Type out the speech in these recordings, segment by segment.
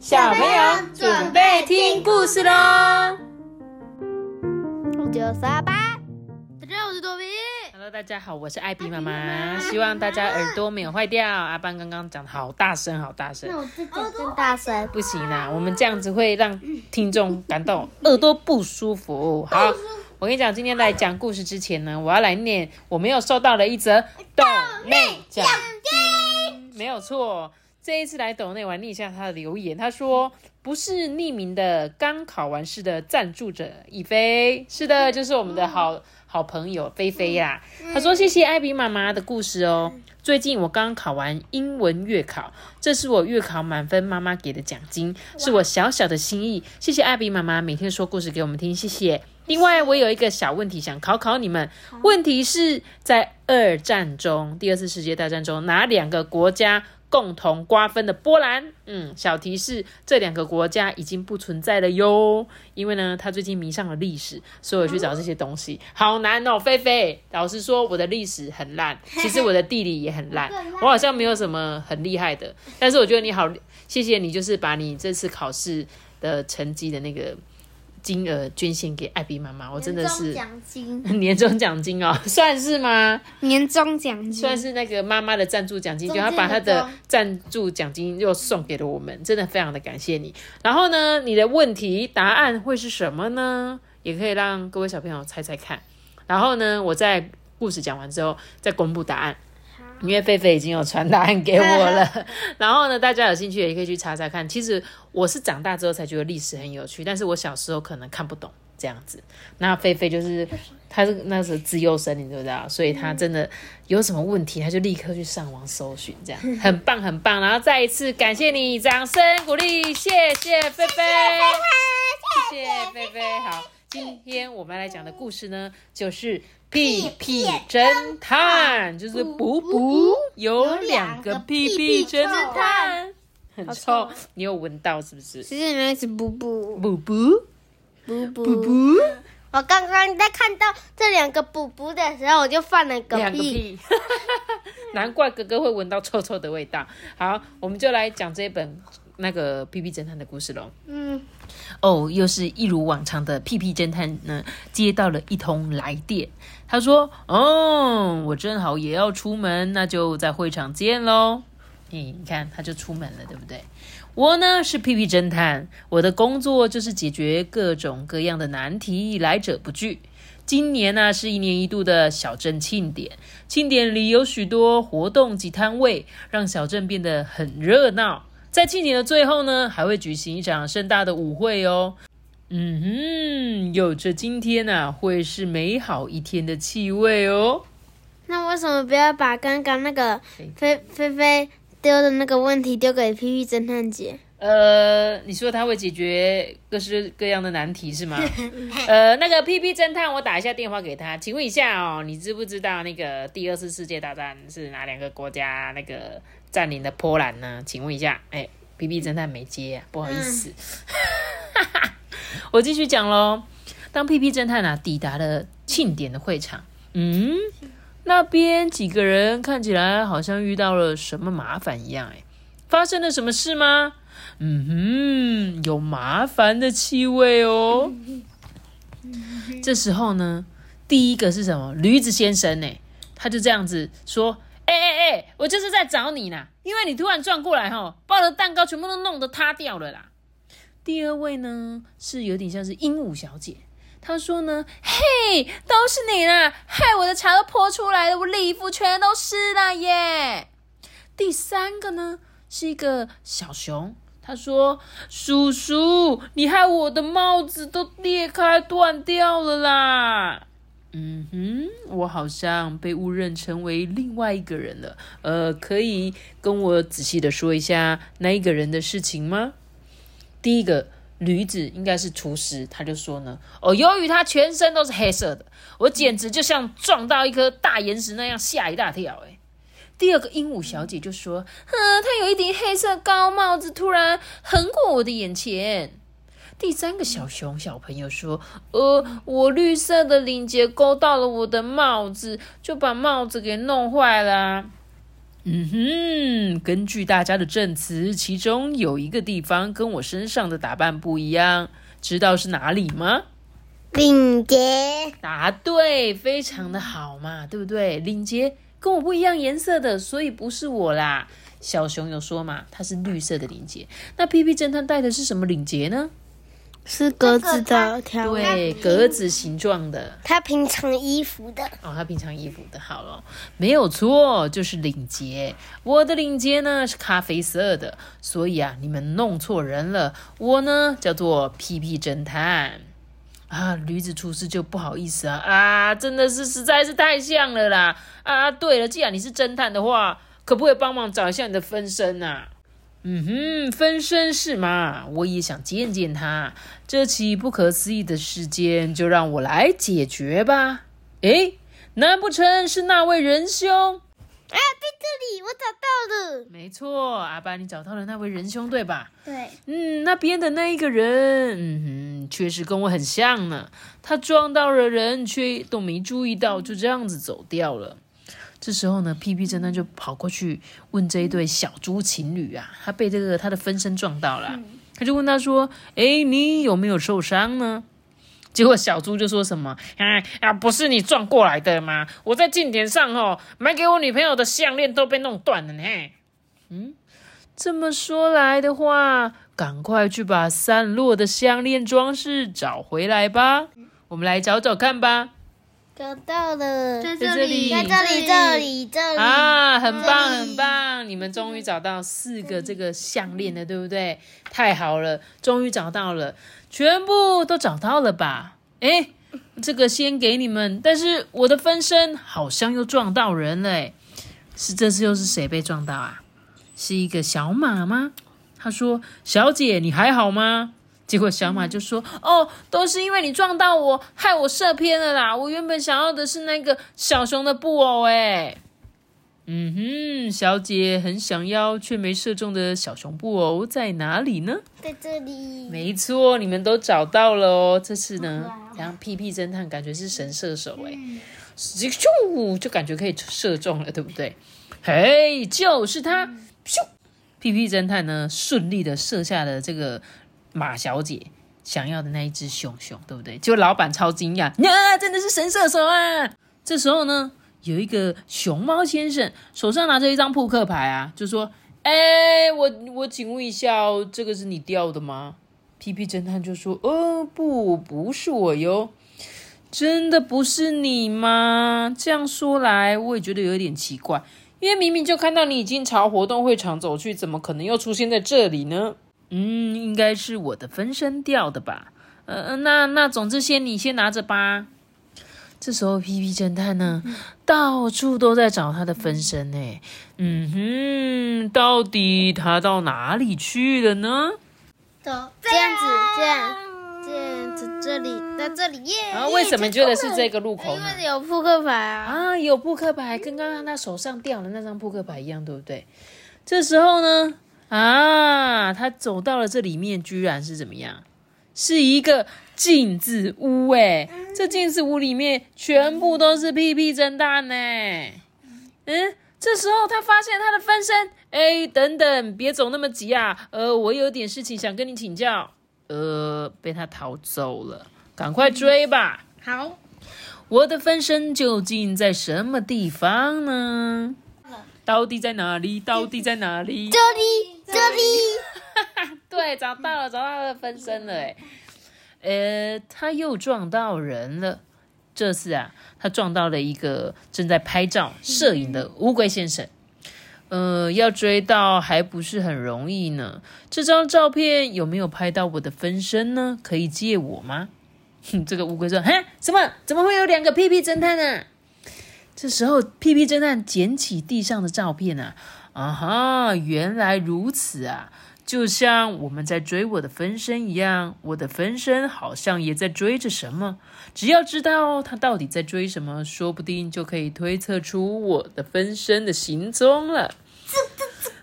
小朋友准备听故事喽！九十八，大家好，我是多比。Hello，大家好，我是艾比妈妈，希望大家耳朵没有坏掉。阿班刚刚讲的好大声，好大声，我自己更大声。不行啦，我们这样子会让听众感到耳朵不舒服。好，我跟你讲，今天来讲故事之前呢，我要来念我没有收到的一则动内奖金，没有错。这一次来抖内，我来念一下他的留言。他说：“不是匿名的，刚考完试的赞助者以飞，是的，就是我们的好好朋友菲菲呀。他说：“谢谢艾比妈妈的故事哦。最近我刚考完英文月考，这是我月考满分妈妈给的奖金，是我小小的心意。谢谢艾比妈妈每天说故事给我们听，谢谢。另外，我有一个小问题想考考你们。问题是在二战中，第二次世界大战中，哪两个国家？”共同瓜分的波兰，嗯，小提示，这两个国家已经不存在了哟。因为呢，他最近迷上了历史，所以我去找这些东西，好难哦。菲菲，老实说，我的历史很烂，其实我的地理也很烂，我好像没有什么很厉害的。但是我觉得你好，谢谢你，就是把你这次考试的成绩的那个。金额捐献给艾比妈妈，我真的是奖金，年终奖金哦，算是吗？年终奖金算是那个妈妈的赞助奖金，就她把她的赞助奖金又送给了我们，真的非常的感谢你。然后呢，你的问题答案会是什么呢？也可以让各位小朋友猜猜看。然后呢，我在故事讲完之后再公布答案。因为菲菲已经有传答案给我了，然后呢，大家有兴趣也可以去查查看。其实我是长大之后才觉得历史很有趣，但是我小时候可能看不懂这样子。那菲菲就是他是那时候自幼生，你知不知道？所以他真的有什么问题，他就立刻去上网搜寻，这样 很棒很棒。然后再一次感谢你，掌声鼓励，谢谢菲菲，谢谢菲菲。好，今天我们来讲的故事呢，就是屁屁侦探，就是补补有两个屁屁侦探，很臭，你有闻到是不是？其实那是补补，补补，补补补。我刚刚在看到这两个补补的时候，我就放了个屁。难怪哥哥会闻到臭臭的味道。好，我们就来讲这本那个屁屁侦探的故事喽。嗯。哦，又是一如往常的屁屁侦探呢，接到了一通来电。他说：“哦，我正好也要出门，那就在会场见喽。”你你看，他就出门了，对不对？我呢是屁屁侦探，我的工作就是解决各种各样的难题，来者不拒。今年呢是一年一度的小镇庆典，庆典里有许多活动及摊位，让小镇变得很热闹。在庆典的最后呢，还会举行一场盛大的舞会哦。嗯哼，有着今天呐、会是美好一天的气味哦。那为什么不要把刚刚那个菲菲菲丢的那个问题丢给屁屁侦探姐？呃，你说他会解决各式各样的难题是吗？呃，那个 P P 侦探，我打一下电话给他，请问一下哦，你知不知道那个第二次世界大战是哪两个国家那个占领的波兰呢？请问一下，哎，P P 侦探没接啊，不好意思。我继续讲喽。当 P P 侦探啊抵达了庆典的会场，嗯，那边几个人看起来好像遇到了什么麻烦一样，哎，发生了什么事吗？嗯哼，有麻烦的气味哦。这时候呢，第一个是什么？驴子先生呢？他就这样子说：“哎哎哎，我就是在找你啦，因为你突然转过来哈，把我的蛋糕全部都弄得塌掉了啦。”第二位呢，是有点像是鹦鹉小姐。她说呢：“嘿，都是你啦，害我的茶都泼出来了，我礼服全都湿了耶。”第三个呢，是一个小熊。他说：“叔叔，你害我的帽子都裂开断掉了啦！”嗯哼，我好像被误认成为另外一个人了。呃，可以跟我仔细的说一下那一个人的事情吗？第一个驴子应该是厨师，他就说呢：“哦，由于他全身都是黑色的，我简直就像撞到一颗大岩石那样，吓一大跳。”哎。第二个鹦鹉小姐就说：“嗯，她有一顶黑色高帽子，突然横过我的眼前。”第三个小熊小朋友说：“呃，我绿色的领结勾到了我的帽子，就把帽子给弄坏了。”嗯哼，根据大家的证词，其中有一个地方跟我身上的打扮不一样，知道是哪里吗？领结，答对，非常的好嘛，对不对？领结跟我不一样颜色的，所以不是我啦。小熊有说嘛，它是绿色的领结。那屁屁侦探戴的是什么领结呢？是格子的条纹，对，格子形状的。他平常衣服的，哦，他平常衣服的，好了，没有错，就是领结。我的领结呢是咖啡色的，所以啊，你们弄错人了。我呢叫做屁屁侦探啊，驴子出事就不好意思啊啊，真的是实在是太像了啦啊！对了，既然你是侦探的话，可不可以帮忙找一下你的分身啊？嗯哼，分身是吗？我也想见见他。这起不可思议的事件，就让我来解决吧。诶，难不成是那位仁兄？啊，在这里，我找到了。没错，阿爸，你找到了那位仁兄，对吧？对，嗯，那边的那一个人，嗯哼，确实跟我很像呢。他撞到了人，却都没注意到，就这样子走掉了。这时候呢，屁屁侦探就跑过去问这一对小猪情侣啊，他被这个他的分身撞到了，他就问他说：“哎，你有没有受伤呢？”结果小猪就说什么：“哎啊，不是你撞过来的吗？我在近点上哦，买给我女朋友的项链都被弄断了呢。”嗯，这么说来的话，赶快去把散落的项链装饰找回来吧。我们来找找看吧。找到了，在这里在这里，这里，这里啊，很棒，这里很棒！你们终于找到四个这个项链了，对不对？太好了，终于找到了，全部都找到了吧？哎，这个先给你们，但是我的分身好像又撞到人了，诶，是这次又是谁被撞到啊？是一个小马吗？他说：“小姐，你还好吗？”结果小马就说：“哦，都是因为你撞到我，害我射偏了啦！我原本想要的是那个小熊的布偶，哎，嗯哼，小姐很想要却没射中的小熊布偶在哪里呢？在这里。没错，你们都找到了哦。这次呢，然后屁屁侦探感觉是神射手，哎，咻就感觉可以射中了，对不对？嘿，就是他，咻！屁屁侦探呢，顺利的射下了这个马小姐想要的那一只熊熊，对不对？结果老板超惊讶，呀、真的是神射手啊！这时候呢，有一个熊猫先生手上拿着一张扑克牌啊，就说：“哎，我我请问一下哦，这个是你掉的吗？”屁屁侦探就说：“哦，不，不是我哟。”真的不是你吗？这样说来，我也觉得有点奇怪，因为明明就看到你已经朝活动会场走去，怎么可能又出现在这里呢？嗯，应该是我的分身掉的吧。呃，那那总之先你先拿着吧。这时候，皮皮侦探呢，到处都在找他的分身呢。嗯哼，到底他到哪里去了呢？走，这样子，这样，这样子，这里，在这里耶。啊，为什么觉得是这个路口呢？因为有扑克牌啊。啊，有扑克牌，跟刚刚他手上掉的那张扑克牌一样，对不对？这时候呢，啊，他走到了这里面，居然是怎么样？是一个镜子屋哎！这镜子屋里面全部都是屁屁侦探呢。嗯，这时候他发现他的分身，哎，等等，别走那么急啊！呃，我有点事情想跟你请教。呃，被他逃走了，赶快追吧！好，我的分身究竟在什么地方呢？到底在哪里？到底在哪里？这里，这里，对，找到了，找到了分身了，哎，呃，他又撞到人了。这次啊，他撞到了一个正在拍照摄影的乌龟先生。呃，要追到还不是很容易呢。这张照片有没有拍到我的分身呢？可以借我吗？哼，这个乌龟说：“哈，什么？怎么会有两个屁屁侦探呢？”这时候，屁屁侦探捡起地上的照片啊，啊哈，原来如此啊！就像我们在追我的分身一样，我的分身好像也在追着什么。只要知道他到底在追什么，说不定就可以推测出我的分身的行踪了。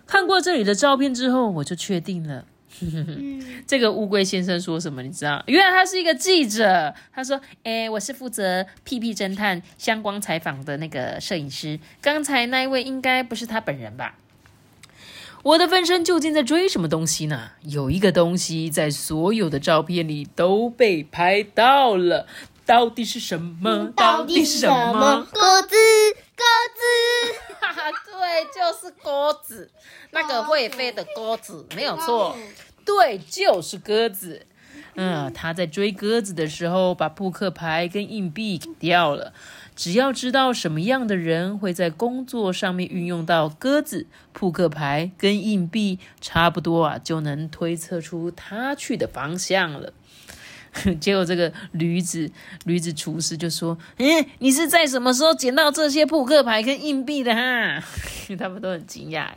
看过这里的照片之后，我就确定了，这个乌龟先生说什么？你知道？原来他是一个记者。他说：“哎，我是负责屁屁侦探相关采访的那个摄影师。刚才那一位应该不是他本人吧？我的分身究竟在追什么东西呢？有一个东西在所有的照片里都被拍到了，到底是什么？到底是什么？鸽子，鸽子，哈哈，对，就是鸽子，那个会飞的鸽子，没有错。对，就是鸽子。嗯，他在追鸽子的时候，把扑克牌跟硬币掉了。只要知道什么样的人会在工作上面运用到鸽子、扑克牌跟硬币，差不多啊，就能推测出他去的方向了。结果这个驴子驴子厨师就说：“嗯，你是在什么时候捡到这些扑克牌跟硬币的哈？” 他们都很惊讶。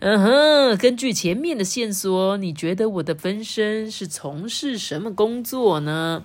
嗯哼，根据前面的线索，你觉得我的分身是从事什么工作呢？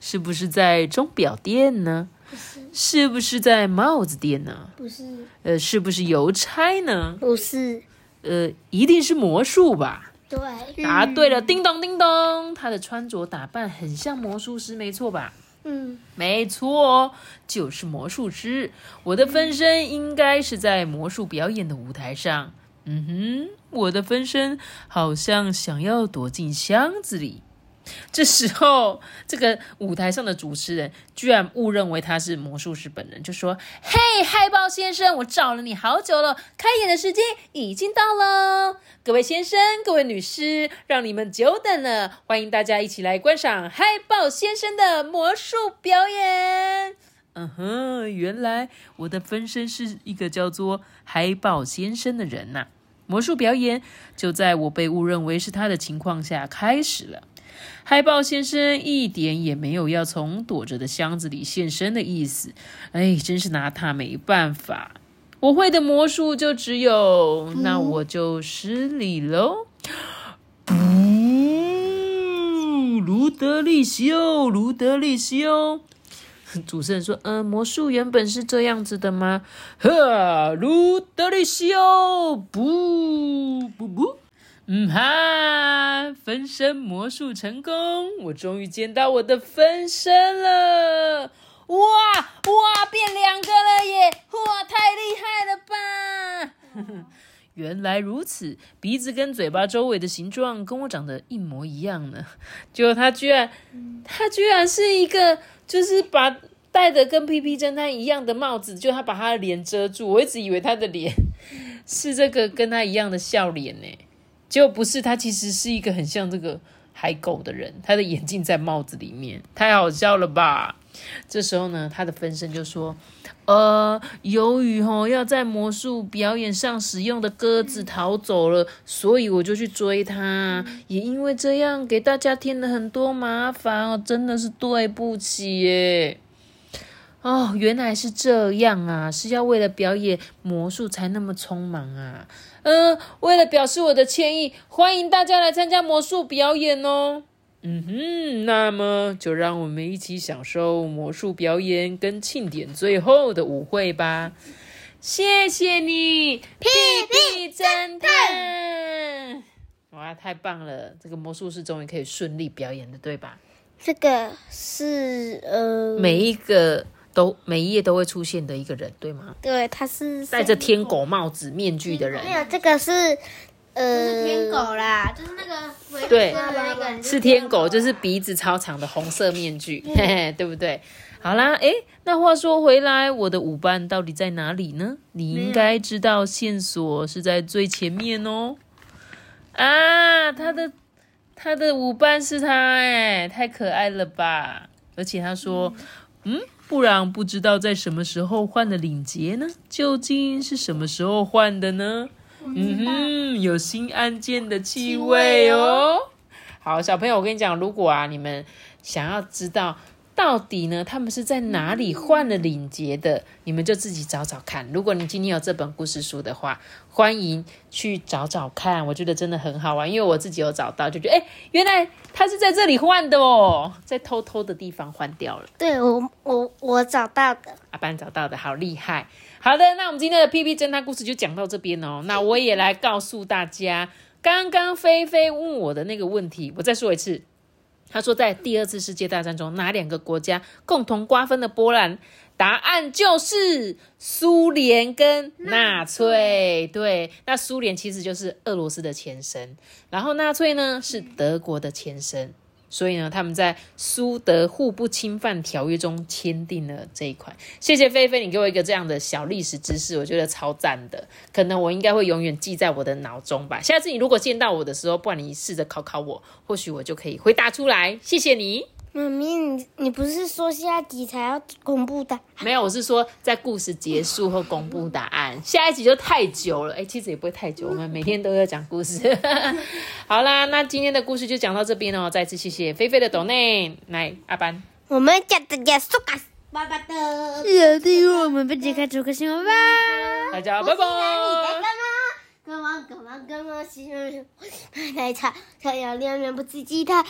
是不是在钟表店呢？不是，是不是在帽子店呢？不是，呃，是不是邮差呢？不是，呃，一定是魔术吧？对，答对了，叮咚叮咚，他的穿着打扮很像魔术师，没错吧？嗯，没错，就是魔术师。我的分身应该是在魔术表演的舞台上。嗯哼，我的分身好像想要躲进箱子里。这时候，这个舞台上的主持人居然误认为他是魔术师本人，就说：“嘿，海豹先生，我找了你好久了，开演的时间已经到了。各位先生，各位女士，让你们久等了，欢迎大家一起来观赏海豹先生的魔术表演。”嗯哼，原来我的分身是一个叫做海豹先生的人呐。魔术表演就在我被误认为是他的情况下开始了。海豹先生一点也没有要从躲着的箱子里现身的意思，哎，真是拿他没办法。我会的魔术就只有，那我就失礼喽。不，卢德利修，卢德利修。主持人说：“嗯，魔术原本是这样子的吗？”呵，卢德利修，不不不。嗯哈，分身魔术成功！我终于见到我的分身了！哇哇，变两个了耶！哇，太厉害了吧！原来如此，鼻子跟嘴巴周围的形状跟我长得一模一样呢。结果他居然，他居然是一个，就是把戴的跟屁屁侦探一样的帽子，就他把他的脸遮住。我一直以为他的脸是这个跟他一样的笑脸呢。结果不是，他其实是一个很像这个海狗的人，他的眼镜在帽子里面，太好笑了吧？这时候呢，他的分身就说：“呃，由于吼要在魔术表演上使用的鸽子逃走了，所以我就去追他，也因为这样给大家添了很多麻烦哦，真的是对不起耶。”哦，原来是这样啊！是要为了表演魔术才那么匆忙啊？嗯，为了表示我的歉意，欢迎大家来参加魔术表演哦。嗯哼，那么就让我们一起享受魔术表演跟庆典最后的舞会吧。谢谢你，屁屁侦探！哇，太棒了！这个魔术师终于可以顺利表演了，对吧？这个是呃，每一个。都每一页都会出现的一个人，对吗？对，他是戴着天狗帽子面具的人。没有，这个是呃天狗啦，就是那个对，那个是天狗，就是鼻子超长的红色面具，嘿嘿，对不对？好啦，诶，那话说回来，我的舞伴到底在哪里呢？你应该知道线索是在最前面哦。啊，他的他的舞伴是他，哎，太可爱了吧！而且他说，嗯。不然不知道在什么时候换的领结呢？究竟是什么时候换的呢？嗯哼，有新案件的气味哦。好，小朋友，我跟你讲，如果啊，你们想要知道。到底呢？他们是在哪里换了领结的？你们就自己找找看。如果你今天有这本故事书的话，欢迎去找找看。我觉得真的很好玩，因为我自己有找到，就觉得哎，原来他是在这里换的哦，在偷偷的地方换掉了。对我，我我找到的，阿班找到的，好厉害。好的，那我们今天的 P P 侦探故事就讲到这边哦。那我也来告诉大家。刚刚菲菲问我的那个问题，我再说一次。他说，在第二次世界大战中，哪两个国家共同瓜分了波兰？答案就是苏联跟纳粹。对，那苏联其实就是俄罗斯的前身，然后纳粹呢是德国的前身。所以呢，他们在苏德互不侵犯条约中签订了这一款。谢谢菲菲，你给我一个这样的小历史知识，我觉得超赞的。可能我应该会永远记在我的脑中吧。下次你如果见到我的时候，不然你试着考考我，或许我就可以回答出来。谢谢你。妈咪，你你不是说下集才要公布的？没有，我是说在故事结束后公布答案。下一集就太久了，哎，其实也不会太久，我们每天都要讲故事。好啦，那今天的故事就讲到这边哦。再次谢谢菲菲的抖内，来阿班，我们讲的家苏卡爸爸的，记得订阅我们，不解开出个新闻吧。大家拜拜。干嘛干嘛干嘛？喜欢奶茶，太阳亮面不自己太。